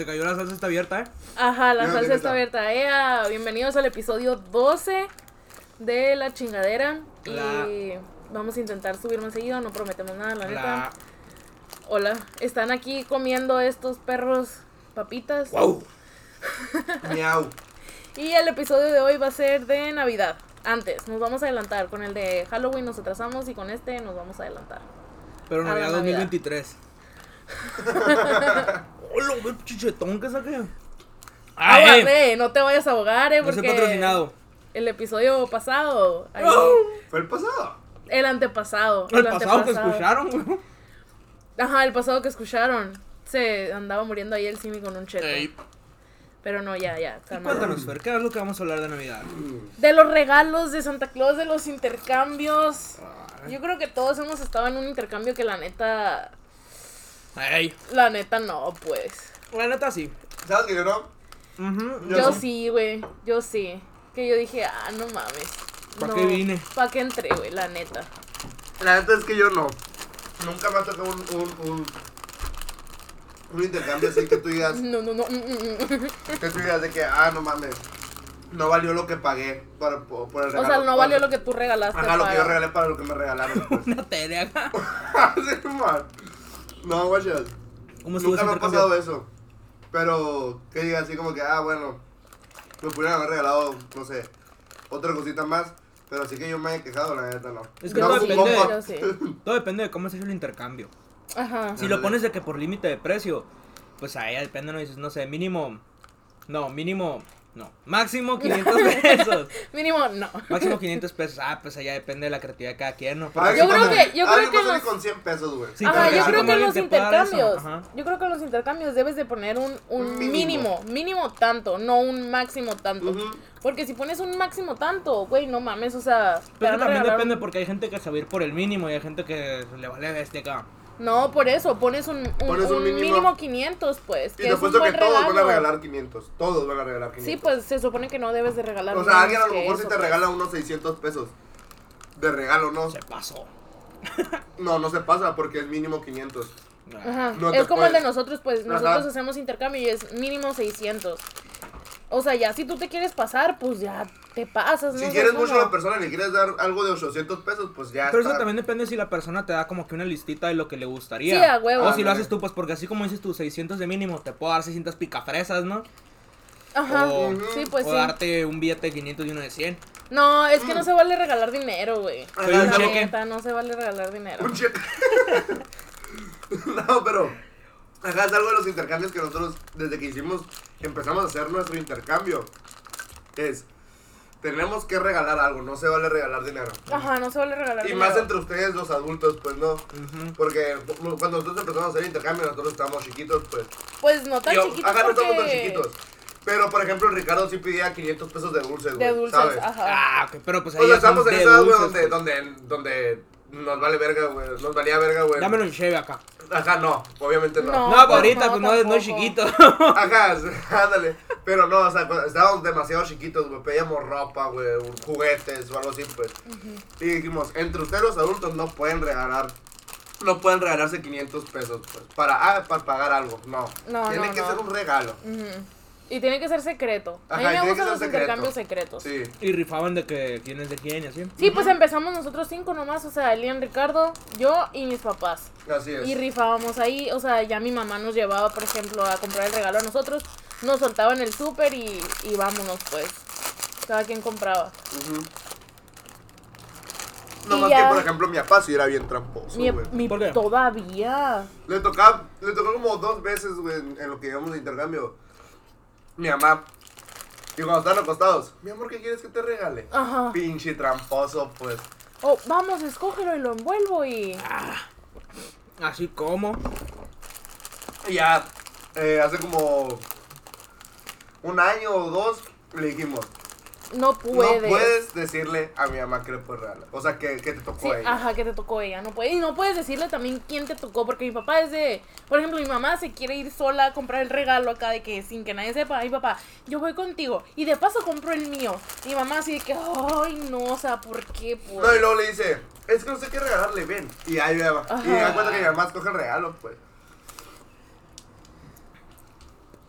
Se cayó la salsa está abierta, ¿eh? Ajá, la salsa está abierta. Ea, bienvenidos al episodio 12 de La Chingadera. La- Y vamos a intentar subir más seguido, no prometemos nada, la neta. La... Hola, están aquí comiendo estos perros papitas. ¡Wow! Miau. Y el episodio de hoy va a ser de Navidad. Antes, nos vamos a adelantar. Con el de Halloween nos atrasamos y con este nos vamos a adelantar. Pero Navidad Navidad. 2023. ¡Hola, qué chichetón que saqué! ¡Ay! Aguarde, no te vayas a ahogar, eh, No soy porque patrocinado. el episodio pasado, ahí- Fue el pasado. el antepasado, El pasado que antepasado. escucharon, güey. Ajá, el pasado que escucharon. Se andaba muriendo ahí el Simi con un cheto. Ey. Pero no, ya, ya. Cuéntanos, Fer, ¿qué es lo que vamos a hablar de Navidad? De los regalos de Santa Claus, de los intercambios. Yo creo que todos hemos estado en un intercambio que la neta. La neta no, pues. La neta sí. ¿Sabes que yo no? Yo Yo sí. sí, güey. Yo sí. Que yo dije, ah, no mames. ¿Pa' no, qué vine? ¿Pa' qué entré, güey? La neta. La neta es que yo no. Nunca me ha tocado un, un, un, un intercambio así que tú digas, No, no, no. mm, mm, mm. que tú digas de que, ah, no mames, no valió lo que pagué por, por, por el O regalo. sea, no valió lo que tú regalaste. Ajá, lo que yo para- regalé para lo que me regalaron. Pues. Una tele acá. Sí, man. No, guachas. ¿Cómo estuvo Nunca me ha pasado eso. Pero que diga así como que, ah, bueno, me pudieran haber regalado, no sé, otra cosita más. Pero así que yo me haya quejado, la neta no. Es que No, todo depende- sí. Todo depende de cómo se hecho el intercambio. Ajá. Si lo pones de que por límite de precio, pues ahí depende, no dices, no sé, mínimo. No, mínimo. No, máximo 500 pesos. Mínimo, no. Máximo 500 pesos. Ah, pues allá depende de la creatividad de cada quien, ¿no? Ah, Yo creo con- que- yo ah, creo que los- con 100 pesos, güey. Sí, Ajá, porque yo creo que en los intercambios, yo creo que en los intercambios debes de poner un, un mínimo. mínimo. mínimo, tanto, no un máximo tanto. Porque si pones un máximo tanto, güey, no mames, o sea, Pero a también depende un- porque hay gente que sabe ir por el mínimo y hay gente que le vale bestia acá. No, por eso, pones un, un, Pones un un mínimo. mínimo. 500, pues, Y que te es un que buen todos regalo. van a regalar 500. Todos van a regalar 500. Sí, pues se supone que no debes de regalar O sea, alguien a lo mejor si te pues. regala unos 600 pesos de regalo, ¿no? Se pasó. No, no se pasa porque es mínimo 500. Ajá. No es como el de nosotros, pues Ajá. nosotros hacemos intercambio y es mínimo 600. O sea, ya si tú te quieres pasar, pues ya te pasas, ¿no? Si quieres es mucho a la persona y le quieres dar algo de 800 pesos, pues ya Pero eso también depende si la persona te da como que una listita de lo que le gustaría. Sí, a huevo. O si lo haces tú, pues porque así como dices tú, 600 de mínimo, te puedo dar 600 picafresas, ¿no? Ajá, O, sí, pues o sí. darte un billete de 500 y uno de 100. No, es que no se vale regalar dinero, güey. La neta, no se vale regalar dinero. Un cheque. no, pero. Ajá, es algo de los intercambios que nosotros, desde que hicimos, empezamos a hacer nuestro intercambio. Es. Tenemos que regalar algo, no se vale regalar dinero. Ajá, no se vale regalar Y dinero. más entre ustedes, los adultos, pues no. Porque cuando nosotros empezamos a hacer intercambio, nosotros estábamos chiquitos, pues. Pues no tan Yo- chiquitos ajá, no estamos tan chiquitos. Pero, por ejemplo, Ricardo sí pedía 500 pesos de dulces, güey. De dulces, ¿sabes? ajá. Ah, ok, pero pues ahí O sea, estamos en de esa edad, güey, dulces, donde, pues. donde, donde nos vale verga, güey. Nos valía verga, güey. Dámelo en cheve acá. Ajá, no, obviamente no. No. No, pues ahorita, no, pues no, es- no es chiquito. Ajá, ándale. Pero no, o sea, estábamos demasiado chiquitos, güey. Pedíamos ropa, güey, juguetes o algo así, pues. Y dijimos, entre ustedes los adultos no pueden regalar. No pueden regalarse 500 pesos, pues. Para, ah, para pagar algo. No. No, Tiene no, que no. ser un regalo. Y tiene que ser secreto. a mí me gustan los secreto. intercambios secretos. Sí. Y rifaban de que quién es de quién y así. Sí, pues empezamos nosotros cinco nomás, o sea, Elian, Ricardo, yo y mis papás. Así es. Y rifábamos ahí, o sea, ya mi mamá nos llevaba, por ejemplo, a comprar el regalo a nosotros, nos soltaba en el súper y, y vámonos, pues. Cada quien compraba. No Y más ya- que, por ejemplo, mi papá sí era bien tramposo, Mi, güey. mi- ¿Por qué? todavía. Le tocaba, le tocó como dos veces, güey, en, en lo que llevamos de intercambio. Mi mamá. Y cuando estaban acostados, mi amor, ¿qué quieres que te regale? Ajá. Pinche tramposo, pues. Oh, vamos, escógelo y lo envuelvo y. Así como. Y ya, eh, hace como un año o dos, le dijimos, No puedes. no puedes decirle a mi mamá que le puedes regalar. O sea, que, que te tocó Sí, a ella. ajá, que te tocó ella, no puedes. Y no puedes decirle también quién te tocó, porque mi papá es de, por ejemplo, mi mamá se quiere ir sola a comprar el regalo acá de que sin que nadie sepa, mi papá, yo voy contigo y de paso compro el mío. Mi mamá así de que, ay, no, o sea, ¿por qué? Pues? No, y luego le dice, es que no sé qué regalarle, ven. Y ahí va. Y Ajá. da cuenta que mi mamá escoge el regalo, pues.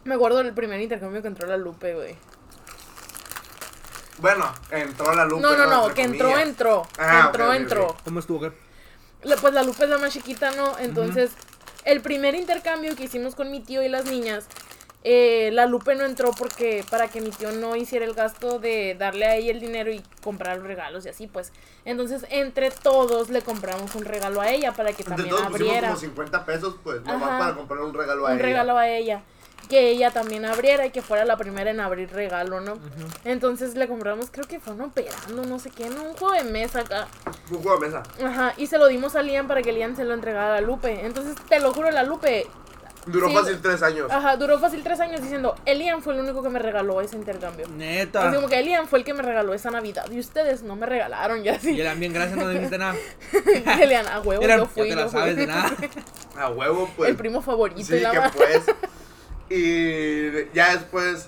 Me acuerdo del primer intercambio que entró la Lupe, güey. Bueno, entró la Lupe. No, no, no, que entró, comillas. entró. Ah, entró, entró. ¿Cómo estuvo? qué? La- pues la Lupe es la más chiquita, ¿no? Entonces, el primer intercambio que hicimos con mi tío y las niñas, eh, la Lupe no entró porque para que mi tío no hiciera el gasto de darle a ella el dinero y comprar los regalos y así, pues. Entonces, entre todos le compramos un regalo a ella para que Entre también todos pusimos abriera como 50 pesos, pues, nomás para comprar un regalo a un ella. regalo a ella. Que ella también abriera y que fuera la primera en abrir regalo, ¿no? Entonces le compramos, creo que fue un operando, no sé qué, ¿no? Un juego de mesa acá. Un juego de mesa. Ajá, y se lo dimos a Lian para que Lian se lo entregara a la Lupe. Entonces, te lo juro, la Lupe Duró Sí, fácil tres años. Ajá, duró fácil tres años diciendo, Elian fue el único que me regaló ese intercambio. Neta. Así como que Elian fue el que me regaló esa Navidad y ustedes no me regalaron ya Y así. eran bien, gracias, no dijiste nada. Elian, a huevo, Eran, yo ya fui. te la yo fui. sabes de nada. A huevo, pues. el primo favorito Sí, y la que pues. Y ya después,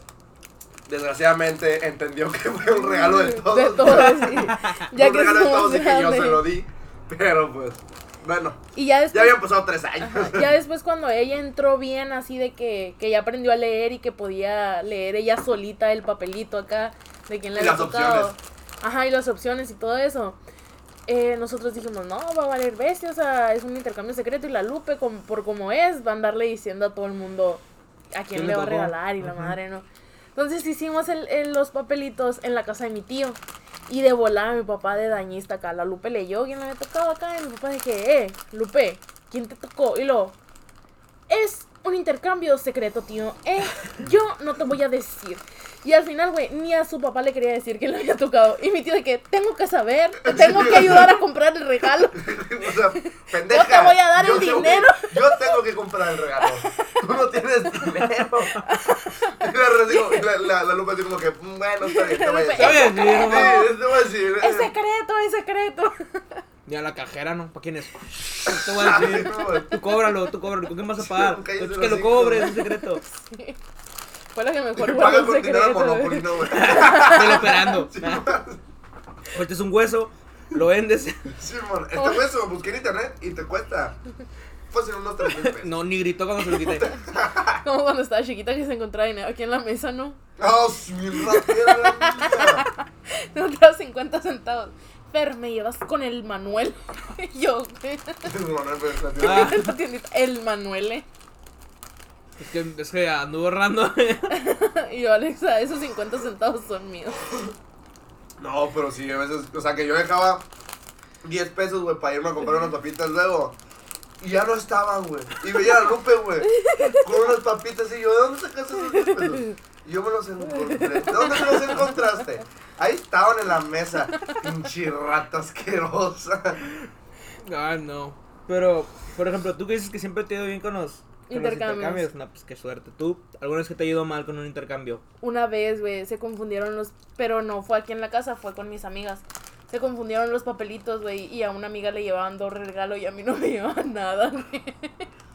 desgraciadamente, entendió que fue un regalo de todos. De todos, sí. Ya un que regalo de todos y que yo se lo di. Pero pues, bueno, Y ya después, ya habían pasado tres años. ajá, ya después cuando ella entró bien así de que, que ya aprendió a leer y que podía leer ella solita el papelito acá de quién le había las tocado. opciones. Ajá, y las opciones y todo eso. eh, nosotros dijimos, no, va a valer bestia, o sea, es un intercambio secreto y la Lupe, com- por como es, va a andarle diciendo a todo el mundo a quién ¿Quién le va a regalar y la Ujú. madre, ¿no? Entonces hicimos el, el- los papelitos en la casa de mi tío. Y de volada mi papá de dañista acá, la Lupe leyó quién le había tocado acá. Y mi papá dije, eh, Lupe, ¿quién te tocó? Y lo, es un intercambio secreto, tío. Eh, yo no te voy a decir. Y al final, güey, ni a su papá le quería decir que le había tocado. Y mi tío de que tengo que saber, te tengo que ayudar a comprar el regalo. o sea, pendeja. Yo te voy a dar el dinero. yo tengo que comprar el regalo. Dinero. Y la, Lupe así como que, "Mm, bueno, está bien, te voy a decir. Está bien, sí. Sí. Es secreto, es secreto. Y a la cajera, ¿no? ¿Para quién es? Te voy a decir. Tú cóbralo, tú cóbralo. ¿Con quién vas a pagar? Cállese Es el que lo cobres, es secreto. Fue la que mejor Paga guardó el con dinero secreto. Monopoly, güey. Estoy operando. Este es un hueso, lo vendes. Sí, mon, este se lo busqué en internet y te cuesta. Fácil unos 3 mil pesos. No, ni gritó cuando se lo quité. Como cuando estaba chiquita que se encontraba dinero aquí en la mesa, ¿no? ¡Ah, sí, mi ratera, la! Te encontraba 50 centavos. Fer, me llevas con el Manuel. Y yo, güey. Manuel Pérez, la. Ah, la tiendita, el Manuel, eh. es que, es que anduvo ahorrando. Y yo, Alexa, esos 50 centavos son míos. No, pero sí, a veces, o sea, que yo dejaba 10 pesos, güey, para irme a comprar unas papitas luego. Y ya no estaban, güey. Y veía a Lupe, güey, con unas papitas y yo, ¿de dónde sacaste esos 10 pesos? Y yo me los encontré. ¿De dónde me los encontraste? Ahí estaban en la mesa. Pinche rata asquerosa. Ah, no. Pero, por ejemplo, tú que dices que siempre te ha ido bien con los, con los Intercambios. intercambios. No, pues qué suerte. ¿Tú, alguna vez que te ha ido mal con un intercambio? Una vez, güey, se confundieron los. Pero no fue aquí en la casa, fue con mis amigas. Se confundieron los papelitos, güey. Y a una amiga le llevaban dos regalos y a mí no me llevaban nada, güey.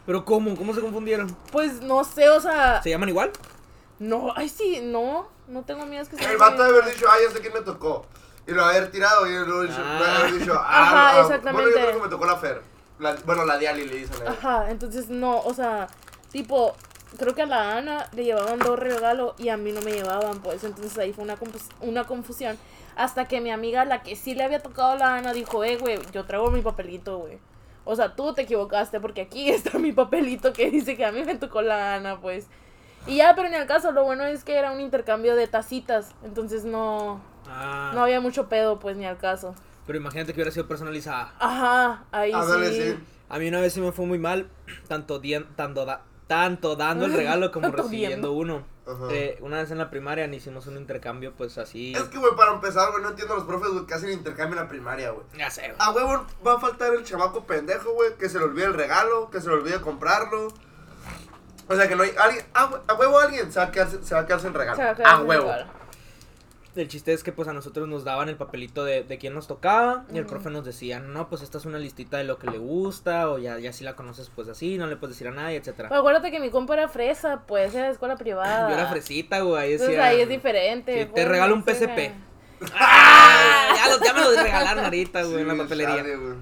¿Pero cómo? ¿Cómo se confundieron? Pues no sé, o sea. ¿Se llaman igual? No, ay, sí, no. No tengo amigas que se El vato de haber dicho, ay, ya sé quién me tocó. Y lo haber tirado y luego dicho, Ah. haber dicho, Ajá, ah, ah, exactamente. Bueno, yo creo que me tocó la Fer. La- bueno, la Diali le dicen a ella. Ajá, entonces no, o sea, tipo, creo que a la Ana le llevaban dos regalos y a mí no me llevaban, pues entonces ahí fue una, una confusión. Hasta que mi amiga, la que sí le había tocado a la Ana, dijo, eh, güey, yo traigo mi papelito, güey. O sea, tú te equivocaste porque aquí está mi papelito que dice que a mí me tocó la Ana, pues. Y ya, pero en el caso, lo bueno es que era un intercambio de tacitas, entonces no, Ah. no había mucho pedo, pues, ni al caso. Pero imagínate que hubiera sido personalizada. Ajá, ahí Ah, dale, sí. sí. A mí una vez sí me fue muy mal, tanto, tanto, da- tanto dando el regalo como recibiendo uno. Ajá. Eh, una vez en la primaria hicimos un intercambio, pues así. Es que, güey, para empezar, güey, no entiendo a los profes, güey, que hacen intercambio en la primaria, güey. Ya sé, güey. A huevo va a faltar el chamaco pendejo, güey, que se le olvide el regalo, que se le olvide comprarlo. O sea, que no hay alguien, a, hue- a huevo alguien se va a quedarse, se va a quedarse en regalo. Se va a quedar A huevo. regalo. El chiste es que pues a nosotros nos daban el papelito de, de quién nos tocaba y el profe nos decía, no, pues esta es una listita de lo que le gusta o ya, ya si la conoces pues así, no le puedes decir a nadie, etcétera. Pero acuérdate que mi compa era fresa, pues era de escuela privada. Yo era fresita, güey, Entonces decía... ahí es diferente. Sí, te pues, regalo un güey. ¡Ah! Ya, lo- ya me lo regalaron ahorita, güey, en la Sí, papelería. güey.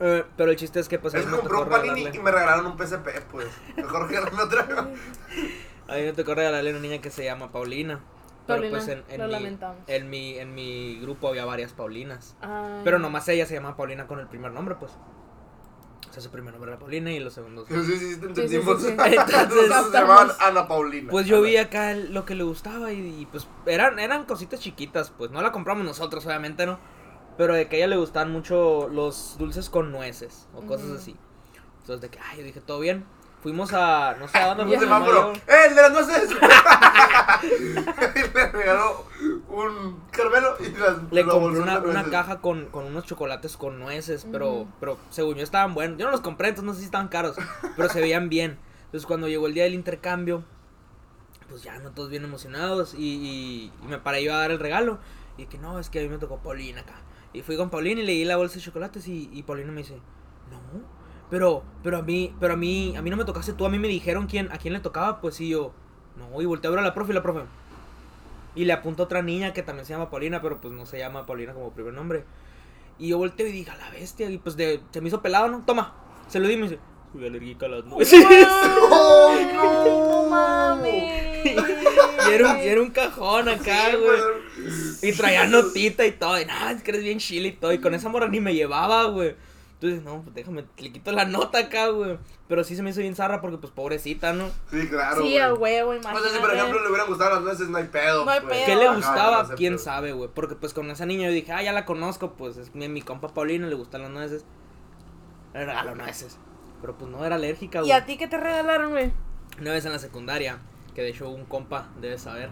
Eh, pero el chiste es que pues que me compré tocó un panini y me regalaron un PSP, pues. Mejor que me otra. A mí me tocó regalarle a una niña que se llama Paulina. Pero Paulina, pues en, en lo mi, lamentamos. en mi en mi grupo había varias Paulinas. Ay. Pero nomás ella se llama Paulina con el primer nombre, pues. O sea, su primer nombre era Paulina y los segundos. Sí, sí, sí, te sí, entendimos. sí. Entonces- se llamaban Ana Paulina. Pues yo vi acá el- lo que le gustaba y, y, pues eran, eran cositas chiquitas, pues no la compramos nosotros, obviamente, ¿no? Pero de que a ella le gustaban mucho los dulces con nueces o cosas Ujú. así. Entonces de que, ay, yo dije, todo bien. Fuimos a, no sé a dónde fuimos. semáforo. ¡Eh, el de las nueces! y le regaló un caramelo y las, Le compré una, una caja con, con unos chocolates con nueces, pero, pero según yo estaban buenos. Yo no los compré, entonces no sé si estaban caros, pero se veían bien. Entonces cuando llegó el día del intercambio, pues ya no todos bien emocionados y, y, y me paré yo a dar el regalo. Y que no, es que a mí me tocó Paulina acá. Y fui con Paulina y le di la bolsa de chocolates y, y Paulina me dice, pero, pero a mí, pero a mí, a mí no me tocaste tú, a mí me dijeron quién, a quién le tocaba, pues sí yo, no, y volteé a ver a la profe y la profe. Y le apuntó a otra niña que también se llama Paulina, pero pues no se llama Paulina como primer nombre. Y yo volteo y dije, a la bestia, y pues de, se me hizo pelado, ¿no? Toma, se lo di y me dice, soy alérgica a las nueces. ¡Oh, no! no mames. y, era un, y era un cajón acá, güey. Y traía notita y todo. Y no, es que eres bien chile y todo. Y con esa morra ni me llevaba, güey. Entonces, no, pues déjame, le quito la nota acá, güey. Pero sí se me hizo bien zarra porque, pues, pobrecita, ¿no? Sí, claro. Sí, güey. a huevo, O imagínate. sea, si por ejemplo le hubieran gustado las nueces, no hay pedo. No hay pues. pedo. ¿Qué le Ajá, gustaba? no sé, ¿Quién sabe, güey? Porque, pues, con esa niña yo dije, ah, ya la conozco, pues, es mi, mi compa Paulina, le gustan las nueces. Le regalo nueces. Pero, pues, no era alérgica, ¿Y güey. a ti qué te regalaron, güey? Una vez en la secundaria, que de hecho un compa debe saber,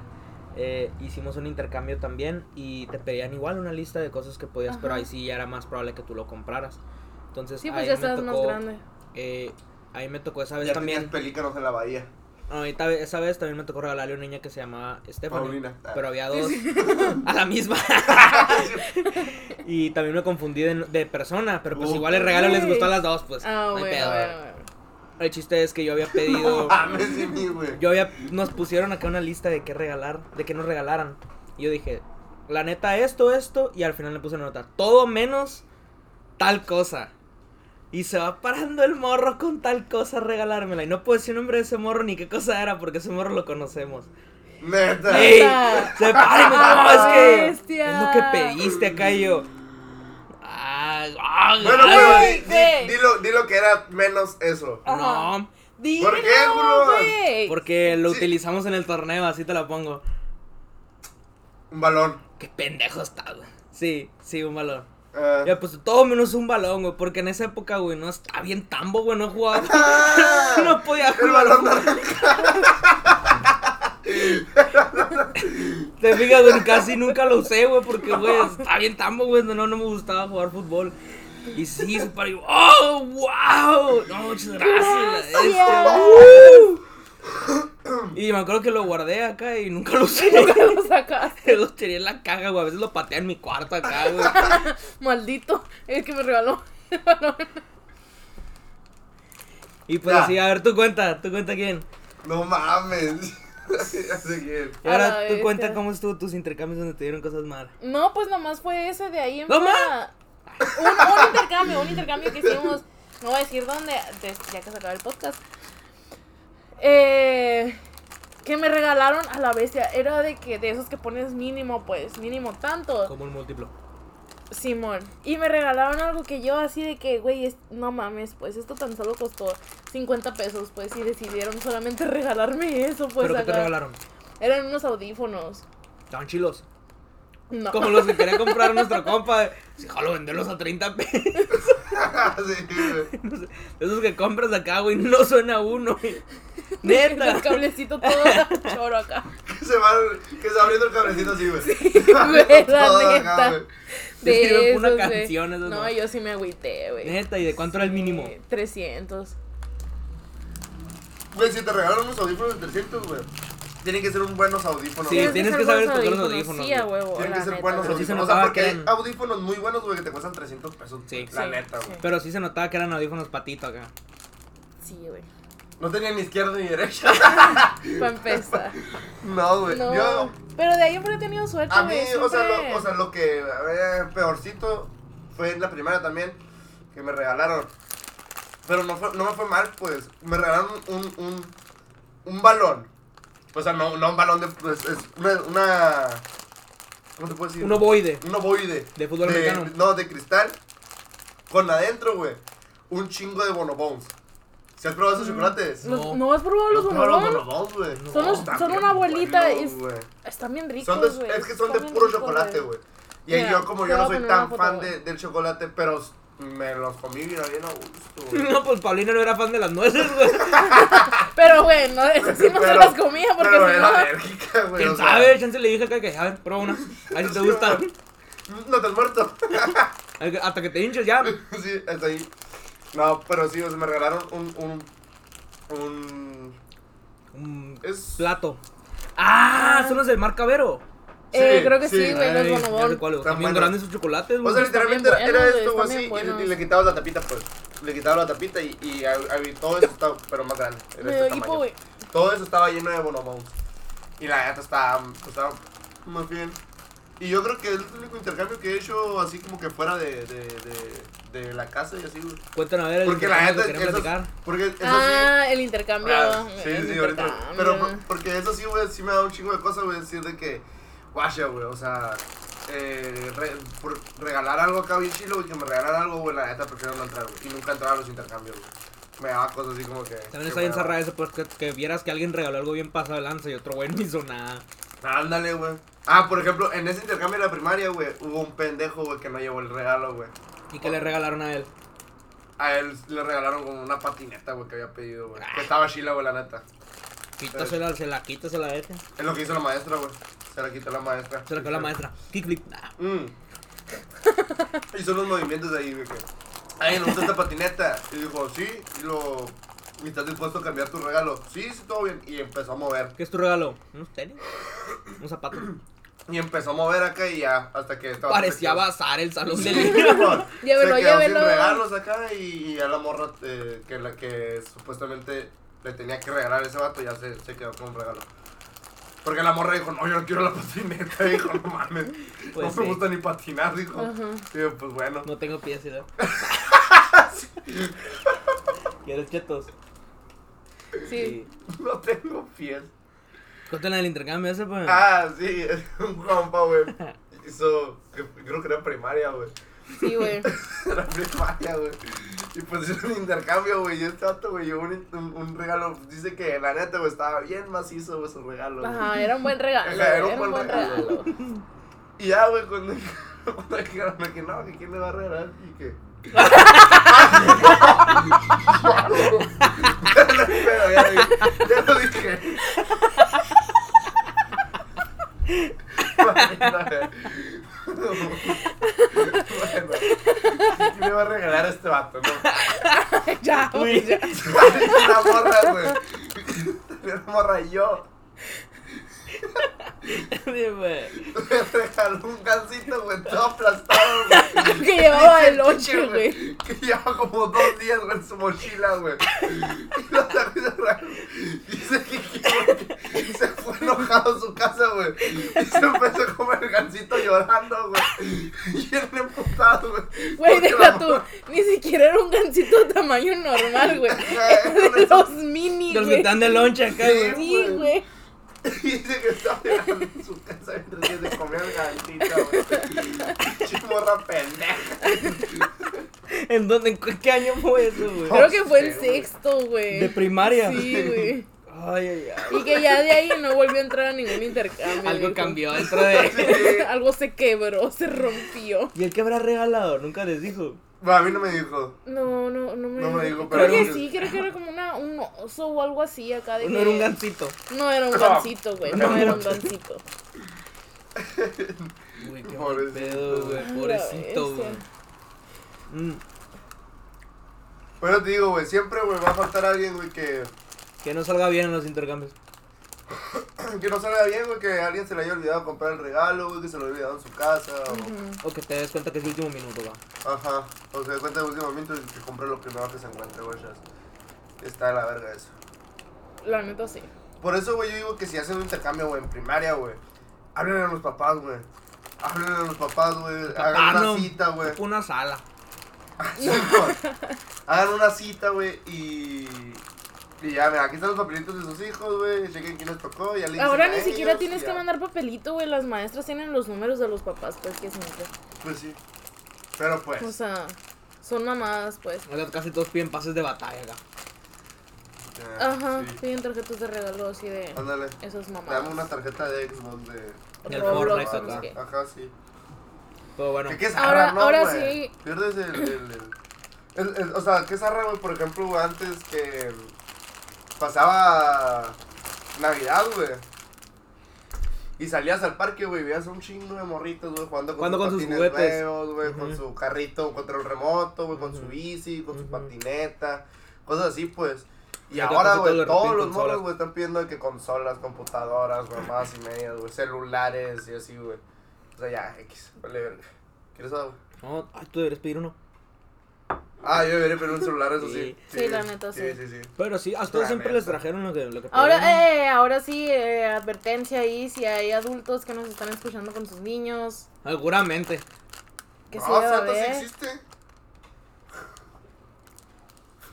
eh, hicimos un intercambio también y te pedían igual una lista de cosas que podías, pero ahí sí ya era más probable que tú lo compraras. Entonces, Sí, pues ahí ya me estás más tocó, grande. eh, ahí me tocó esa vez Ya también. tenías pelícanos en la bahía. Ahorita ve- esa vez también me tocó regalarle a una niña que se llamaba Stephanie. Paulina. Ah. Pero había dos. a la misma. y también me confundí de, de persona. Pero pues Uh, igual el regalo les gustó a las dos, pues. Ah, no hay bueno, pedo. bueno, bueno. El chiste es que yo había pedido. Yo había, nos pusieron acá una lista de qué regalar, de qué nos regalaran. Y yo dije, la neta, esto, esto, y al final le puse una nota. Todo menos tal cosa. Y se va parando el morro con tal cosa a regalármela. Y no puedo decir el nombre de ese morro ni qué cosa era, porque ese morro lo conocemos. Neta. ¡Ey! Se para y me no, es que Bestia. es lo que pediste acá y yo. Ah, ah, Bueno, pero güey, di- dilo, dilo que era menos eso. No, Dilo, ¿Por qué, güey. porque lo Sí. utilizamos en el torneo, así te la pongo. Un balón. Qué pendejo está, güey. Sí, sí, un balón. Ah. Ya, pues todo menos un balón, güey. Porque en esa época, güey, no estaba bien tambo, güey. No jugaba. Ah, no podía El jugar. balón naranja. Te fijas, güey, casi nunca lo usé, güey. Porque, güey, estaba bien tambo, güey. No, no me gustaba jugar fútbol. Y sí, se paró ¡oh, wow! No, muchas gracias. Gracias. este, Y me acuerdo que lo guardé acá y nunca lo usé. lo sacaste. Lo tiré en la caja, güey. A veces lo pateé en mi cuarto acá, güey. Maldito. El que me regaló. el balón. Y pues Ya. así, a ver, tú cuenta, tú cuenta quién. No mames. ya sé quién. Y A ahora tú bestia. cuenta cómo estuvo tus intercambios donde te dieron cosas malas. No, pues nomás fue ese de ahí en ¡No fuera. Un, un intercambio, un intercambio que hicimos. No voy a decir dónde, de- ya que se acaba el podcast. Eh, que me regalaron a la bestia. Era de que de esos que pones mínimo, pues, mínimo tanto. Como un múltiplo. Simón. Y me regalaron algo que yo así de que, güey, no mames, pues esto tan solo costó 50 pesos, pues, y decidieron solamente regalarme eso, pues. ¿Pero qué te acá. regalaron? Eran unos audífonos. Estaban chilos. No. Como los que quería comprar nuestro compa. Si jalo venderlos a 30 pesos. sí, güey. Esos que compras acá, güey, no suena uno. güey. Neta. El cablecito todo choro acá. Que se va, que se va abriendo el cablecito así, güey. Güey, la Todo acá, neta. sirven De para una canción, esos No, no. yo sí me agüité, güey. Neta, ¿y de cuánto era el mínimo? Eh, 300. Güey, si te regalaron unos audífonos de 300, güey. Tienen que ser un buenos audífonos. Sí, güey. tienes que saber buenos escoger los audífonos, Sí, a huevo. Tienen que ser neta, buenos Pero sí se audífonos. o sea, notaba porque que hay eran- audífonos muy buenos, güey, que te cuestan 300 pesos. Sí. La Sí, neta, sí. güey. Pero sí se notaba que eran audífonos patito acá. Sí, güey. No tenía ni izquierda ni derecha. Para empezar. no, güey. No. Yo, Pero de ahí siempre he tenido suerte, a mí, güey. o sea, siempre- lo, o sea, lo que eh, peorcito fue en la primaria también, que me regalaron. Pero no, fue, no me fue mal, pues. Me regalaron un, un, un balón O sea, no, no un balón de. Pues, es una, una. ¿Cómo te puedo decir? Un ovoide. Un ovoide. De fútbol americano. No, de cristal. Con adentro, güey. Un chingo de bonobones. ¿Se has probado esos chocolates? Los- No. ¿No has probado los bonobones, güey? Son los- son una bolita, buenos, es-. Están bien ricos, Son de- güey. es que son Están de puro chocolate, güey. Y ahí yo, como yo no soy tan fan de, del chocolate, pero me los comí bien, bien a gusto, güey. No, pues Paulina no era fan de las nueces, güey. Pero, güey, no, esas sí no se Pero- las comía porque pero si era no... alérgica, güey. ¿Quién o sea, sabe? Chance le dije acá que, a ver, prueba una. A ver si te sí, gusta. No te has muerto. Hasta que te hinches ya. sí, es ahí. No, pero sí, o sea, me regalaron un. un. un. Un Es. plato. Ah, son los del Marca Eh, Sí, creo que sí. sí, güey, los bonobón. cuál. Están También buenos. grandes sus chocolates, O güey. sea, Están literalmente bien era, era buenos, esto, así, bien y, buenos. y le quitabas la tapita, pues. Le quitabas la tapita y, y ahí todo eso estaba, pero más grande. Era este hipo, tamaño. Todo eso estaba lleno de bonobons. Y la neta estaba, estaba muy bien. Y yo creo que es el único intercambio que he hecho así como que fuera de, de, de, de la casa y así, güey. Cuentan a ver el Porque la neta, que esos, porque eso sí. Ah, el intercambio. Ah, sí, el sí, ahorita. intercambio. Pero por- porque eso sí, güey, sí me da un chingo de cosas, güey, decir de que, guacha, güey, o sea, eh, re- por regalar algo acá bien chilo, güey, que me regalaran algo, güey, la neta prefiero no entrar, güey, y nunca entrar a los intercambios, güey. Me daba cosas así como que. También está bien cerrada eso, pues que, que vieras que alguien regaló algo bien pasado de lanza y otro güey no hizo nada. Ándale, güey. Ah, por ejemplo, en ese intercambio de la primaria, güey, hubo un pendejo, güey, que no llevó el regalo, güey. ¿Y que le regalaron a él? A él le regalaron como una patineta, güey, que había pedido, güey. Ah. Que estaba chila, güey, la neta. Quítasela, se la quita, se la deja. Es lo que hizo la maestra, güey. Se la quitó la maestra. Se la quedó la maestra. Kickflip. Nah. Mm. Hizo unos movimientos ahí, güey. Ay, ¿no gusta esta patineta? Y dijo, sí. Y lo. ¿Y estás dispuesto a cambiar tu regalo? Sí, sí, todo bien. Y empezó a mover. ¿Qué es tu regalo? ¿Unos tenis? ¿Un zapato? Y empezó a mover acá y ya. Hasta que estaba. Parecía bazar el salón de Sí, niños. mon. Llévelo, se quedó llévelo. sin regalos acá y, y ya la morra eh, que la que supuestamente le tenía que regalar a ese vato ya se, se quedó con un regalo. Porque la morra dijo, no, yo no quiero la patineta, dijo, no mames, Pues no sí. me gusta ni patinar, dijo. Ajá. Sí, pues bueno. No tengo pies, ¿sí? ¿Quieres chetos? Sí. No tengo pies. Cuéntale del intercambio ese, pues. Ah, sí, un compa, güey. Hizo, creo que era primaria, güey. Sí, güey. Era primaria, güey. Y pues hizo un intercambio, güey. Y este vato, güey, un, un, un regalo. Dice que la neta, güey, estaba bien macizo, güey, su regalo. Ajá, era un buen regalo. Ajá, Era un buen regalo. Y ya, güey, cuando, cuando dijeron que no, que quién le va a regalar y que. Pero ya, ya lo dije. bueno, ¿quién le va a regalar a este vato, no? ya, güey, ya. Una morra, güey. Una morra y yo. Me regaló un gancito, güey, todo aplastado, güey. Que llevaba el lonche, que, güey. Que lleva como dos días, güey, en su mochila, güey. Y regaló. Dice que, fue enojado a su casa, güey. Y se empezó a comer el gancito llorando, güey. Y él emputado, güey. Güey, deja tú. Ni siquiera era un gancito tamaño normal, güey. De los mini, Los que güey. están de lonche acá, güey. Sí, güey. Y dice que estaba llorando en su casa mientras se comía el gancito, güey. Chimorra pendeja. ¿En dónde? ¿En qué año fue eso, güey? Creo que fue güey. sexto, güey. ¿De primaria? Sí, güey. Ay, ay, ay. Y que ya de ahí no volvió a entrar a ningún intercambio. Algo dijo. cambió dentro de... Sí. Algo se quebró, se rompió. ¿Y el que habrá regalado? Nunca les dijo. Bueno, a mí no me dijo. No, no, no me, No me dijo, Creo pero- que sí, creo que era como una, un oso o algo así acá de No que- era un gancito. No era un gancito, güey. No era un gancito. Güey, qué Pobrecito. pedo, güey. La Pobrecito, güey. Mm, Bueno, te digo, güey, siempre, güey, va a faltar alguien, güey, que, que no salga bien en los intercambios. que no salga bien, güey, que alguien se le haya olvidado comprar el regalo, güey, que se lo haya olvidado en su casa, o- que te des cuenta que es el último minuto, va. ajá, o se da cuenta de último momento y que compré lo primero que se encuentre, güey. Está de la verga eso. La neta sí. Por eso, güey, yo digo que si hacen un intercambio, güey, en primaria, güey, háblenle a los papás, güey. Háblenle a los papás, güey, hagan una no. cita, güey. Una sala. Sí, güey. Hagan una cita, güey, y. Y ya, mira, aquí están los papelitos de sus hijos, güey. Chequen quién les tocó. Ya le dicen Ahora ni siquiera ellos, tienes que mandar papelito, güey. Las maestras tienen los números de los papás, pues que simple. Pues sí. Pero pues. O sea, son mamadas, pues. Ahora casi todos piden pases de batalla acá. Ajá, sí. piden tarjetas de regalo así de Ándale. esas Dame mamadas. una tarjeta de Xbox de. Del Roblox, Fortnite no sé acá. qué. Ajá, sí. Pero bueno. ¿Qué, qué Ahora- no, ahora sí. Pierdes el. el, el- el- el- o sea, ¿qué zarra, güey? Por ejemplo, antes que. Pasaba. Navidad, güey. Y salías al parque, güey, veías un chingo de morritos, güey, jugando con, sus con sus patines juguetes. nuevos, güey, con su carrito control remoto, güey, con su bici, con su patineta, cosas así, pues. Y ahora, güey, todos los morros, güey, están pidiendo que consolas, computadoras, mamás y medias, güey, celulares y así, güey. O sea, ya, X, vale, verga. ¿Quieres algo? No, ay, tú deberías pedir uno. Ah, yo debería pedir un celular, eso sí. Sí. Sí, la neta, sí. Sí, sí, sí. Pero sí, a ustedes La siempre neta. les trajeron lo que, lo que Ahora, pidieron. eh, ahora sí, eh, advertencia ahí, si hay adultos que nos están escuchando con sus niños, Seguramente. que sí no, debe Ah, Santa sí existe.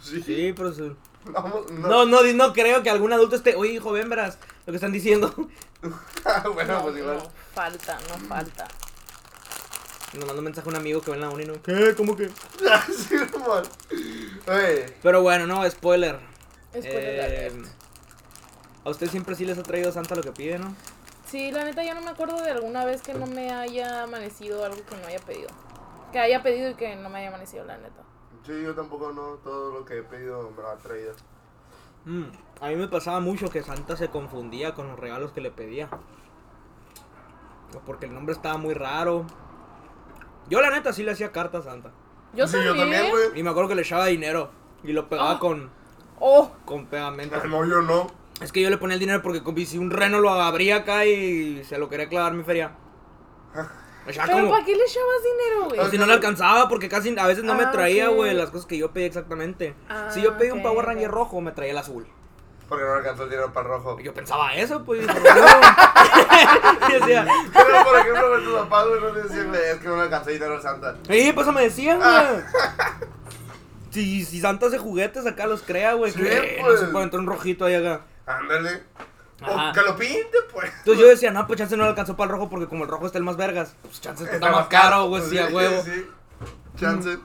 Sí. Sí, pero sí. No, no. No, no, no creo que algún adulto esté. Oye, hijo, ven, verás lo que están diciendo. bueno, No, pues igual. no, falta, no falta. Nos manda un mensaje a un amigo que ve en la uni, ¿no? ¿Qué? ¿Cómo que? sí. Oye, Pero bueno, no, spoiler. Spoiler Eh, a usted siempre sí les ha traído Santa lo que pide, ¿no? Sí, la neta, yo no me acuerdo de alguna vez que no me haya amanecido algo que no haya pedido. Que haya pedido y que no me haya amanecido, la neta. sí, yo tampoco no. Todo lo que he pedido me lo ha traído. Mm, a mí me pasaba mucho que Santa se confundía con los regalos que le pedía. O Porque el nombre estaba muy raro. Yo, la neta, sí le hacía cartas a Santa. Yo sí, también. yo también, güey. Y me acuerdo que le echaba dinero. Y lo pegaba Ah. con, Oh, con pegamento. No, yo no. Es que yo le ponía el dinero porque si un reno lo abría acá y se lo quería clavar mi feria. Le echaba pero como- ¿para qué le echabas dinero, güey? O si no le alcanzaba, porque casi a veces no me Ah, traía, güey, las cosas que yo pedí exactamente. Ah, si yo pedí un Power. Ranger rojo, me traía el azul. Porque no alcanzó el dinero para el rojo. Yo pensaba eso, pues. y yo decía, Pero, por ejemplo, con tus papás, güey, no güey, es que no alcanzó el dinero Santa. sí, pues eso me decían, güey. Ah. Si, si Santa hace juguetes acá los crea, güey. Sí, que no pues. se puede entrar un rojito ahí acá. Ándale. O que lo pinte, pues. Entonces yo decía, no, pues chance no le alcanzó para el rojo porque como el rojo está el más vergas, pues chance está, Está más caro, güey, sí, a huevo. Sí, Chance.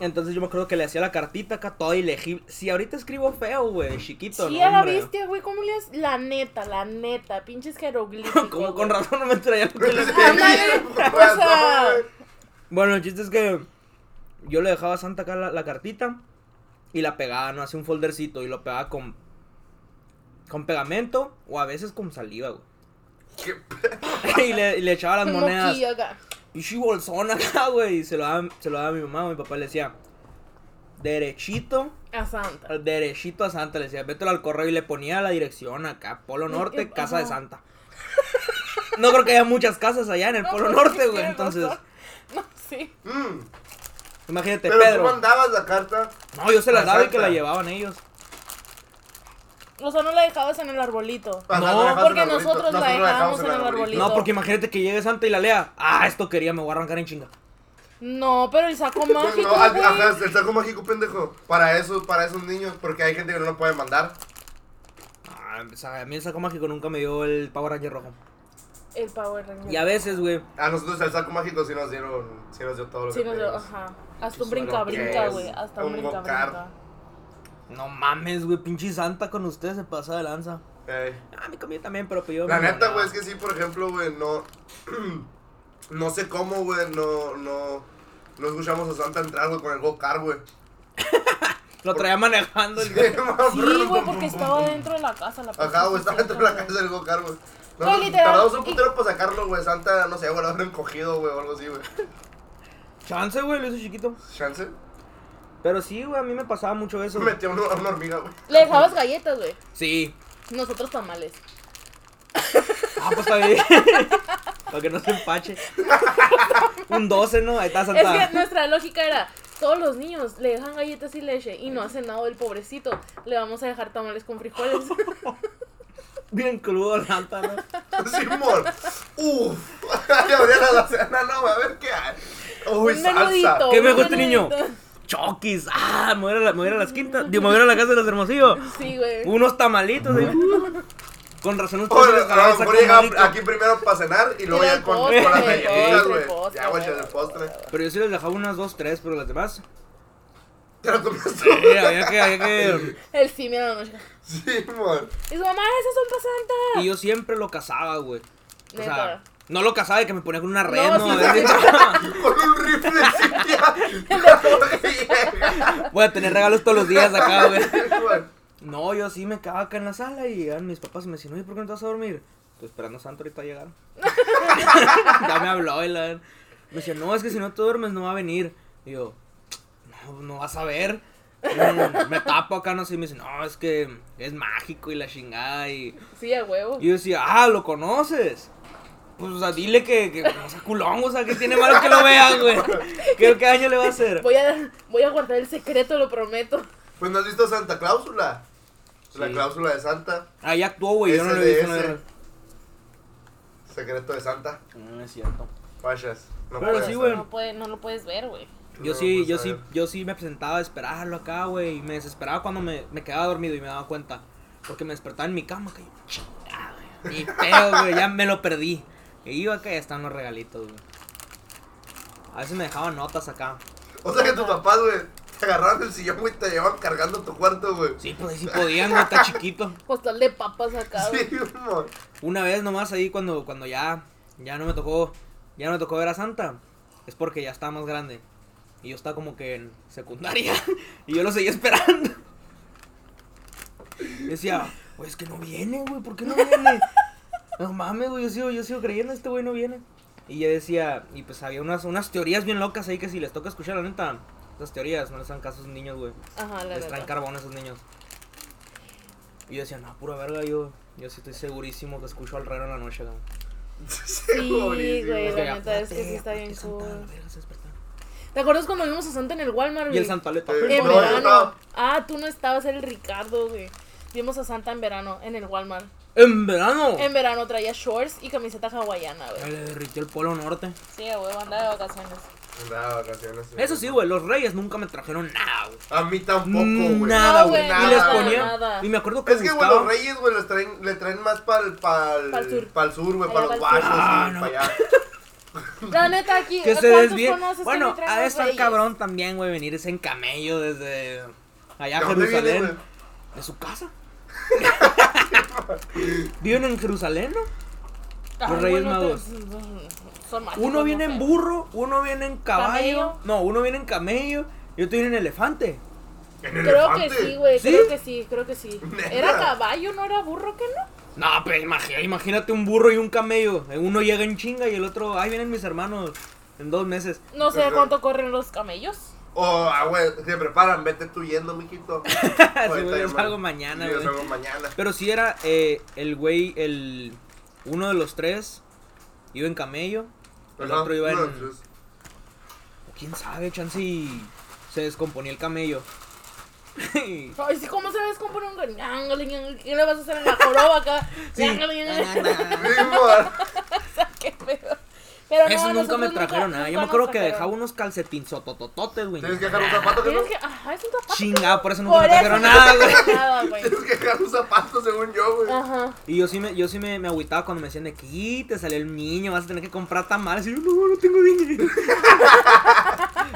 Entonces yo me acuerdo que le hacía la cartita acá toda ilegible. Si ahorita escribo feo, güey, chiquito, Sí, ¿no? a la bestia, güey, ¿cómo le haces? La neta, la neta, pinches jeroglíficos. Como con razón no me traía lo que le Sí. Bueno, el chiste es que yo le dejaba a Santa acá la, la cartita y la pegaba, no hacía un foldercito y lo pegaba con con pegamento o a veces con saliva, güey. Qué pe- y, le, y le echaba las monedas. acá. Pichi bolsón acá, güey. Y se lo daba, se lo daba a mi mamá. Mi papá le decía, derechito, A Santa. derechito a Santa. Le decía, vételo al correo y le ponía la dirección acá, Polo Norte, casa de. Santa. No creo que haya muchas casas allá en el No, Polo Norte, güey. Entonces. No, sí. Mm. imagínate, Pero tú Pedro. mandabas la carta. No, yo se las a daba y que la llevaban ellos. O sea, no la dejabas en el arbolito. No, porque arbolito. nosotros la dejábamos en el arbolito. No, porque imagínate que llegue Santa y la lea. Ah, esto quería, me voy a arrancar en chinga. No, pero el saco mágico, No, ajá, el saco mágico, pendejo. Para eso, para esos niños, porque hay gente que no lo puede mandar. Ah, o sea, a mí el saco mágico nunca me dio el Power Ranger rojo. El Power Ranger. Y a veces, güey. A nosotros el saco mágico sí nos dieron, sí nos dio todo lo Sí, que no, pedimos. ajá. Hasta un Solo brinca, que brinca, es güey. Hasta un un brinca, go-kart. brinca. No mames, güey, pinche Santa con ustedes se pasa de lanza. Ey. Ah, mi comida también, pero pidió. La neta, güey, es que sí, por ejemplo, güey, no. no sé cómo, güey, no, no. No escuchamos a Santa entrar, güey, con el go-kart, güey. Lo traía manejando el Sí, güey, porque estaba dentro de la casa. La Ajá, güey, estaba dentro de la güey. casa del go-kart, güey. No, Güey, no, literal, tardamos un y- putero para sacarlo, güey. Santa, no sé, güey, lo habrían cogido, güey, o algo así, güey. Chance, güey, lo hizo chiquito. Chance. Pero sí, güey, a mí me pasaba mucho eso. güey. Metió una, una hormiga, güey. Le dejabas galletas, güey. Sí. Nosotros tamales. Ah, pues está bien. Para que no se empache. Un 12, ¿no? Ahí está Es Santa. que nuestra lógica era, todos los niños le dejan galletas y leche y no hacen nada del pobrecito. Le vamos a dejar tamales con frijoles. Bien crudo el Santa, ¿no? Simón. Uf. Ya abría la cena, no, a ver qué hay. Uy, Un salsa. menudito. ¿Qué me gusta, niño? Chokis, ah, me voy a a la, me voy a a las quintas, digo, me voy a a la casa de los hermosillos. Sí, güey. Unos tamalitos, ahí. Con razón ustedes a les lo mejor llega aquí primero para cenar y luego ya el con, postre, con las galletitas, güey. Ya, güey, el postre. Pero yo sí les dejaba unas dos, tres, pero las demás. ¿Te lo comiste tú? Sí, había que, había que. El simio de la noche. Sí, mon. Y su mamá, esas son para Santa. Y yo siempre lo cazaba, güey. O sea. No lo cazaba de que me ponía con una red, No, ¿no? sí, Con un rifle Cintia. Voy a tener regalos todos los días acá, güey. No, yo sí me quedaba acá en la sala y mis papás y me decían, oye, ¿por qué no te vas a dormir? Estoy esperando a Santo ahorita a llegar. ya me habló y la... Me decía, no, es que si no te duermes no va a venir. Y yo, no, no vas a ver. Y me tapo acá, no sé, y me dice, no, es que es mágico y la chingada. Y, Sí, a huevo. y yo decía, ah, ¿lo conoces? Pues, o sea, dile que, que no sea culón, o sea, que tiene malo que lo vean, güey. ¿Qué, ¿Qué daño le va a hacer? Voy a, voy a guardar el secreto, lo prometo. Pues no has visto Santa Cláusula. La Sí. cláusula de Santa. Ahí actuó, güey, yo no lo he visto. No, Secreto de Santa. no es cierto. Vayas. No Pero puedes sí, güey. No, puede, no lo puedes ver, güey. Yo No, sí, yo sí, yo sí me presentaba a esperarlo acá, güey, y me desesperaba cuando me, me quedaba dormido y me daba cuenta. Porque me despertaba en mi cama, que yo, chingada, güey. Y pedo, güey, ya me lo perdí. Y iba acá y ya estaban los regalitos, güey. A veces me dejaban notas acá. O sea que tus papás, güey, te agarraron el sillón, güey, y te llevaban cargando tu cuarto, güey. Sí, pues ahí sí podían, güey, está chiquito. Postal de papas acá, güey. Sí, mon. Una vez nomás ahí cuando, cuando ya, ya no me tocó, ya no me tocó ver a Santa, es porque ya estaba más grande. Y yo estaba como que en secundaria. Y yo lo seguía esperando. Y decía, güey, es que no viene, güey, ¿por qué no viene? No mames, güey, yo sigo, yo sigo creyendo, este güey no viene. Y yo decía, y pues había unas, unas teorías bien locas ahí que si les toca escuchar, la neta, esas teorías no les dan caso a esos niños, güey. Ajá, la Les traen carbón a esos niños. Y yo decía, no, pura verga, yo, yo sí estoy segurísimo que escucho al raro en la noche, güey. Sí, güey, la Ya, neta es que sí está bien Santa, cool. ¿Te acuerdas cuando vimos a Santa en el Walmart, Y güey? el Santaleta. Eh, En No, yo verano. Ah, tú no estabas, era el Ricardo, güey. Vimos a Santa en verano, en el Walmart. En verano. En verano traía shorts y camiseta hawaiana, güey. Le derritió el polo norte. Sí, güey, andaba de vacaciones. Andaba de vacaciones. Eso sí, güey, los reyes nunca me trajeron nada, güey. A mí tampoco, güey. Nada, No, güey. güey, y les nada, ponía. nada. Y me acuerdo que Es que, güey, los reyes, güey, les traen, le traen más para el, pa'l, Pa'l sur. pa'l sur, güey, Allá para los pa'l sur. guachos, Ah, y no. para allá. La neta, aquí, Que se ¿cuántos desvíe. conoces que Bueno, me traen ha de los estar reyes? cabrón también, güey, venirse en camello desde allá a ¿De dónde viene, Jerusalén. güey? ¿De su casa? ¿Viven en Jerusalén, no? Ay, Los Reyes bueno, Magos. te- Son mágicos, Uno viene no en sé. burro, uno viene en caballo. ¿Camello? No, uno viene en camello y otro viene en elefante. ¿En Creo que sí, güey, ¿Sí? creo que sí, creo que sí. ¿Neta? ¿Era caballo, no era burro, que no? No, pero imagínate, imagínate un burro y un camello. Uno llega en chinga y el otro, ay, vienen mis hermanos en dos meses. No sé cuánto corren los camellos. O, ah, güey, se preparan, vete tú yendo, mijito. Sí, güey, yo salgo mañana, Sí, yo güey. salgo mañana. Pero si era eh, el güey, el uno de los tres iba en camello, el Ajá, otro iba en... ¿Quién sabe, chance y se descomponía el camello? Ay, sí, ¿cómo se descompone un gan- ¿Qué le vas a hacer en la joroba acá? Sí. sí. ¿Qué pedo? Pero no, Eso nunca me trajeron nada. Yo me acuerdo que dejaba unos calcetinzototototes, güey. Tienes que dejar un zapato que no. Tienes que. Ajá, es un zapato. Chingado, por eso nunca Por me trajeron nada, güey. trajeron nada, güey. Tienes que dejar un zapato, según yo, güey. Ajá. Y yo sí me, yo sí me, me agüitaba cuando me decían de "Y, te salió el niño, vas a tener que comprar tamales. Y yo, no, no tengo dinero.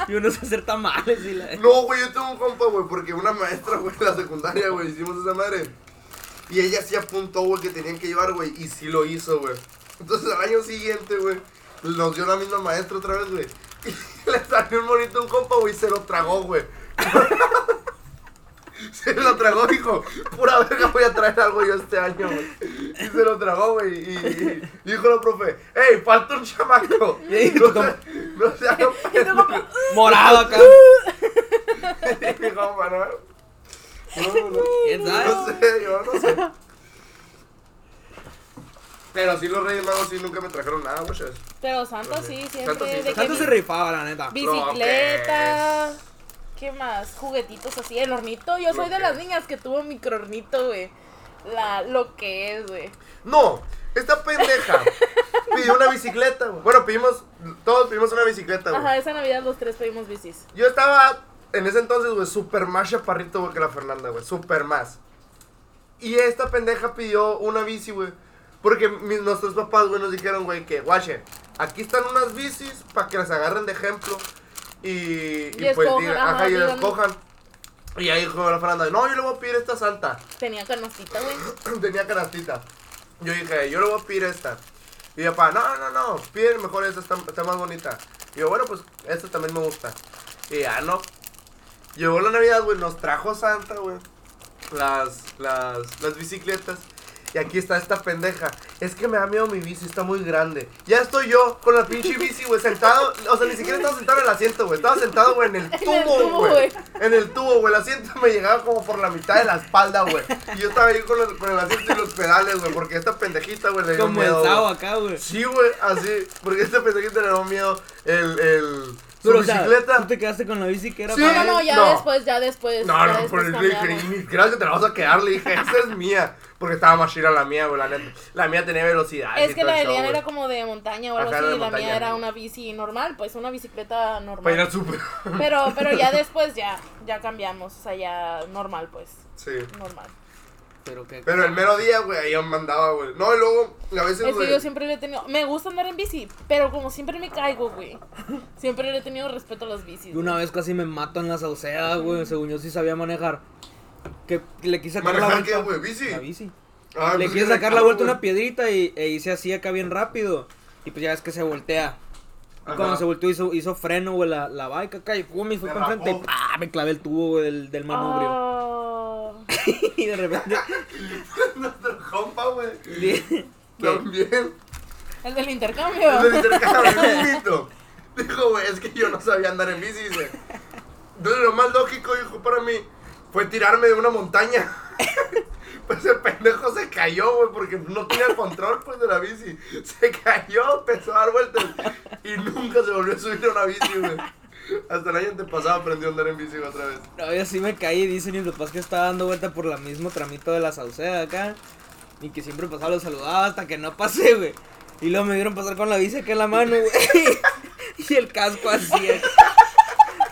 yo no sé hacer tamales. Y la... No, güey, yo tengo un compa, güey, porque una maestra, güey, en la secundaria, güey, hicimos esa madre. Y ella sí apuntó, güey, que tenían que llevar, güey, y sí lo hizo, güey. Entonces al año siguiente, güey, nos dio la misma maestra otra vez, güey. Y le salió un monito a un compa, güey, y se lo tragó, güey. Se lo tragó, dijo, pura verga voy a traer algo yo este año, güey. Y se lo tragó, güey. Y, y dijo la profe, hey, falta un chamaco. Y No, se- no se Y tu compa, Morado acá. Compa, ¿no? No, no, no sé, yo no sé. Pero sí, los Reyes Magos sí nunca me trajeron nada, güey. Pero Santa sí, siempre. Santa sí, de que Santo se rifaba, la neta. Bicicleta. ¿Qué más? Juguetitos así. El hornito. Yo soy de las niñas que tuvo micro hornito, güey. La, lo que es, güey. No, esta pendeja pidió una bicicleta, güey. Bueno, pedimos, todos pedimos una biciceta, güey. Ajá, esa Navidad los tres pedimos bicis. Yo estaba en ese entonces, güey, super más chaparrito, güey, que la Fernanda, güey. Super más. Y esta pendeja pidió una bici, güey. Porque mis- nuestros papás, güey, nos dijeron, güey, que, guache, aquí están unas bicis para que las agarren de ejemplo. Y, y, Y pues, digan, ajá, y digan. escojan. Y ahí dijo la Fernanda, no, yo le voy a pedir esta santa. Tenía canastita, güey. Tenía canastita. Yo dije, yo le voy a pedir esta. Y mi papá, no, no, no, pide mejor esta, está, está más bonita. Y yo, bueno, pues esta también me gusta. Y ya no. Llegó la Navidad, güey, nos trajo Santa, güey. Las, las, las bicicletas. Y aquí está esta pendeja. Es que me da miedo mi bici, está muy grande. Ya estoy yo con la pinche bici, güey, sentado. O sea, ni siquiera estaba sentado en el asiento, güey. Estaba sentado, güey, en el tubo, güey. En el tubo, güey. El asiento me llegaba como por la mitad de la espalda, güey. Y yo estaba ahí con, los- con el asiento y los pedales, güey. Porque esta pendejita, güey, le dio Como miedo. Güey. acá, güey. Sí, güey, así. Porque esta pendejita le dio miedo el. el su Pero, o sea, bicicleta. tú te quedaste con la bici que era Sí. No, para no, no, ya No. después, ya después. No, ya no, después por el le dije, ni siquiera que te la vas a quedar, le dije, esta es mía. Porque estaba más chida la mía, güey, la neta. La mía tenía velocidad. Es que la de Elian era como de montaña o algo Ajá, así, y la mía era una bici normal, pues una bicicleta normal. Para ir al súper. Pero, pero ya después ya, ya cambiamos, o sea, ya normal, pues, Sí. normal. Pero que. Pero el mero día, güey, ahí yo mandaba, güey. No, y luego, a veces, Es que yo siempre le he tenido, me gusta andar en bici, pero como siempre me caigo, güey, siempre le he tenido respeto a las bicis. Y una vez casi me mato en la sauceda, güey. Según yo sí sabía manejar. Que le quise sacar la ¿Manejar vuelta. qué, güey? ¿Bici? La bici. Ah, le pues, quise sacar la vuelta güey. una piedrita y e hice así acá bien rápido. Y pues ya ves que se voltea. Ajá. cuando se volteó hizo, hizo freno, güey, la, la bike acá y pum, y fue para enfrente y. ¡pah! me clavé el tubo, güey, del, del manubrio. Ah, y de repente Nuestro compa, güey. También. el del intercambio. El del intercambio, el. Dijo, güey, es que yo no sabía andar en bici, dice. Entonces lo más lógico, dijo, para mí, fue tirarme de una montaña. Pues el pendejo se cayó, güey, porque no tenía el control, pues, de la bici. Se cayó, empezó a dar vueltas se volvió a subir a una bici, güey. Hasta el año antepasado aprendió a andar en bici otra vez. No, yo sí me caí, dicen mis papás que estaba dando vuelta por la mismo tramito de la sauceda acá. Y que siempre pasaba, los saludaba hasta que no pasé, güey. Y luego me dieron pasar con la bici acá en la mano, güey. y el casco así. acá.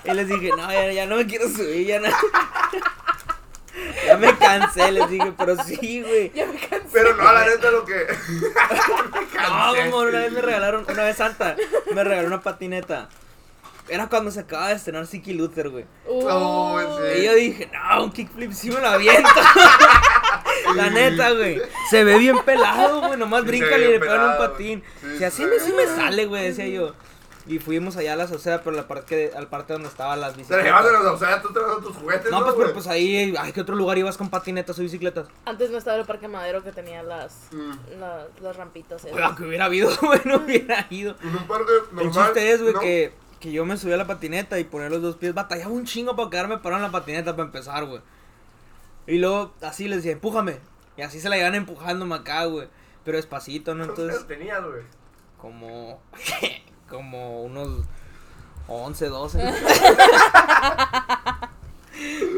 Y les dije, no, ya, ya no me quiero subir, ya no. Me cansé, les dije, pero sí, güey. Ya me cansé. Pero no, la neta, lo que. Me No, como una vez me regalaron, una vez Santa, me regaló una patineta. Era cuando se acaba de estrenar Siki Luther, güey. Oh, sí. Y yo dije, no, un kickflip sí me lo aviento. La neta, güey. Se ve bien pelado, güey. Nomás Sí, brinca y le pegan un patín. Sí, si así me, sí me sale, güey, decía yo. Y fuimos allá a la sociedad, pero la parte que, al parte donde estaban las Te la bicicletas. llevaste a la- sea, tú traes tus juguetes, No, ¿no, pues, pero pues ahí, ay, ¿qué otro lugar ibas con patinetas o bicicletas? Antes no estaba el parque madero que tenía las, Mm. la- las rampitas. esas. Que hubiera habido, güey, no hubiera ido. En un parque normal. El chiste es, güey, ¿no? que, que yo me subí a la patineta y poner los dos pies. Batallaba un chingo para quedarme parado en la patineta para empezar, güey. Y luego así les decía, empújame. Y así se la iban empujándome acá, güey. Pero despacito, ¿no? ¿Cuántos Entonces, tenías, güey? como. como unos 11, 12.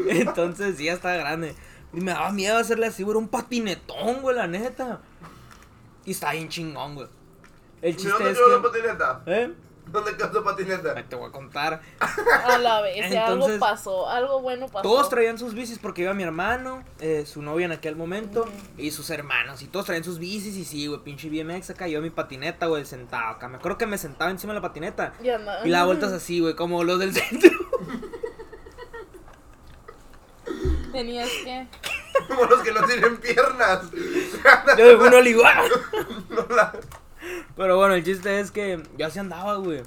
Entonces, sí, ya estaba grande. Y me daba miedo hacerle así, güey. Un patinetón, güey, la neta. Y está bien chingón, güey. El ¿Y chiste dónde es la que. patineta? ¿Eh? ¿Dónde quedó tu patineta? Ahí te voy a contar. A la vez, algo Entonces, pasó, algo bueno pasó. Todos traían sus bicis porque iba mi hermano, eh, su novia en aquel momento y sus hermanos. Y todos traían sus bicis y sí, güey, pinche BMX acá. Yo mi patineta, güey, sentado acá. Me acuerdo que me sentaba encima de la patineta Y, y la vueltas así, güey, como los del centro. Tenías que. Como los que no tienen piernas. Yo uno ¡ah! No la- Pero bueno, el chiste es que yo así andaba, güey.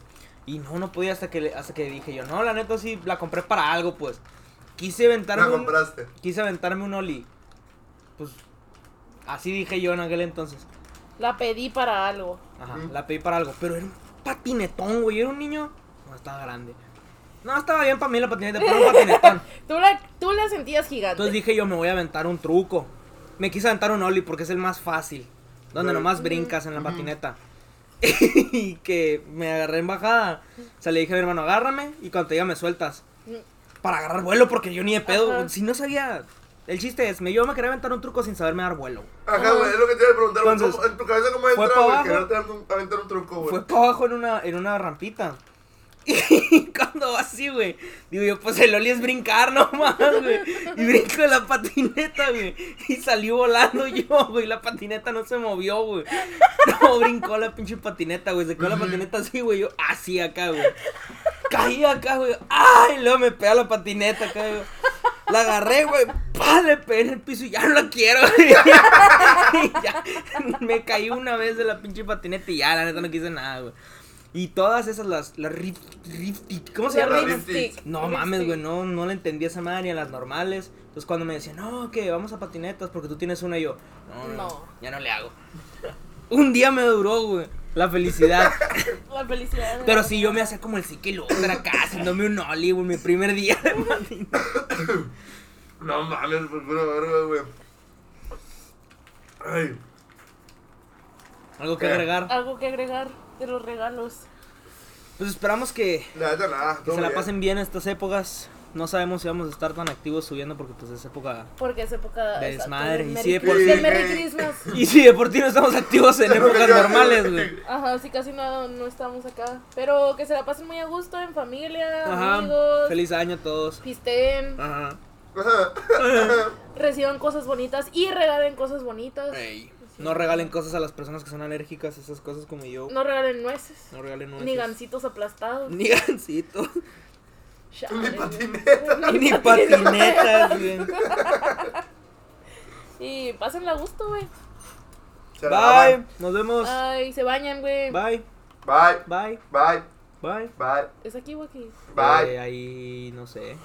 Y no, no podía hasta que, hasta que dije yo, no, la neta sí, la compré para algo, pues. Quise aventarme La un, compraste. quise aventarme un Oli. Pues, así dije yo en aquel entonces. La pedí para algo. Ajá, Ujú. la pedí para algo. Pero era un patinetón, güey. Era un niño. No, estaba grande. No, estaba bien para mí la patineta, pero era un patinetón. Tú la, tú la sentías gigante. Entonces dije yo, me voy a aventar un truco. Me quise aventar un ollie porque es el más fácil. Donde nomás brincas en la patineta. y que me agarré en bajada. O sea, le dije a mi hermano, agárrame y cuando te diga me sueltas. Para agarrar vuelo porque yo ni de pedo. Ajá. Si no sabía... El chiste es, me, yo me quería aventar un truco sin saberme dar vuelo. Ajá, güey, es lo que te iba a preguntar. güey, Entonces, ¿cómo- en tu cabeza, ¿cómo entra, güey? aventar un truco, güey. Fue para abajo en una, en una rampita. Y cuando va así, güey, digo yo, pues el Oli es brincar nomás, güey. Y brinco de la patineta, güey. Y salió volando yo, güey. La patineta no se movió, güey. No, brincó la pinche patineta, güey. Se quedó la patineta así, güey. Yo así acá, güey. Caí acá, güey. ¡Ay! Luego me pega la patineta acá, güey. La agarré, güey. ¡Pah! Le pegué en el piso y ya no la quiero, güey. Y ya me caí una vez de la pinche patineta y ya, la neta, no quise nada, güey. Y todas esas, las, las rift, rift- ¿cómo se La llama? No mames, güey, no, no le entendí esa madre ni a las normales. Entonces cuando me decían, no, que vamos a patinetas porque tú tienes una y yo, no, no, No. ya no le hago. Un día me duró, güey, la felicidad. La felicidad. Pero sí, yo me hacía como el psique loca acá, haciéndome un ollie, güey, mi primer día de patineta. No mames, por pura verga, güey. Ay. Algo que ¿Qué? agregar. Algo que agregar de los regalos. Pues esperamos que, La nada. que se la bien. pasen bien estas épocas. No sabemos si vamos a estar tan activos subiendo porque pues es época... Porque es época. De desmadre, y sí, de por sí. Y sí, de por ti no estamos activos en épocas normales, güey. Ajá, sí, casi no, no estamos acá. Pero que se la pasen muy a gusto en familia, Ajá, amigos. feliz año a todos. Pisteen, Ajá. reciban cosas bonitas y regalen cosas bonitas. Ey, No regalen cosas a las personas que son alérgicas, a esas cosas como yo. No regalen nueces. No regalen nueces. Ni gancitos aplastados. Ni gancitos. Chale. Ni patineta. Ni patinetas, güey. Y pásenla a gusto, güey. Se la Bye. lavan. Nos vemos. Ay, se bañan, güey. Bye. Bye. Bye. Bye. Bye. Bye. ¿Es aquí o aquí? Bye. Eh, ahí no sé.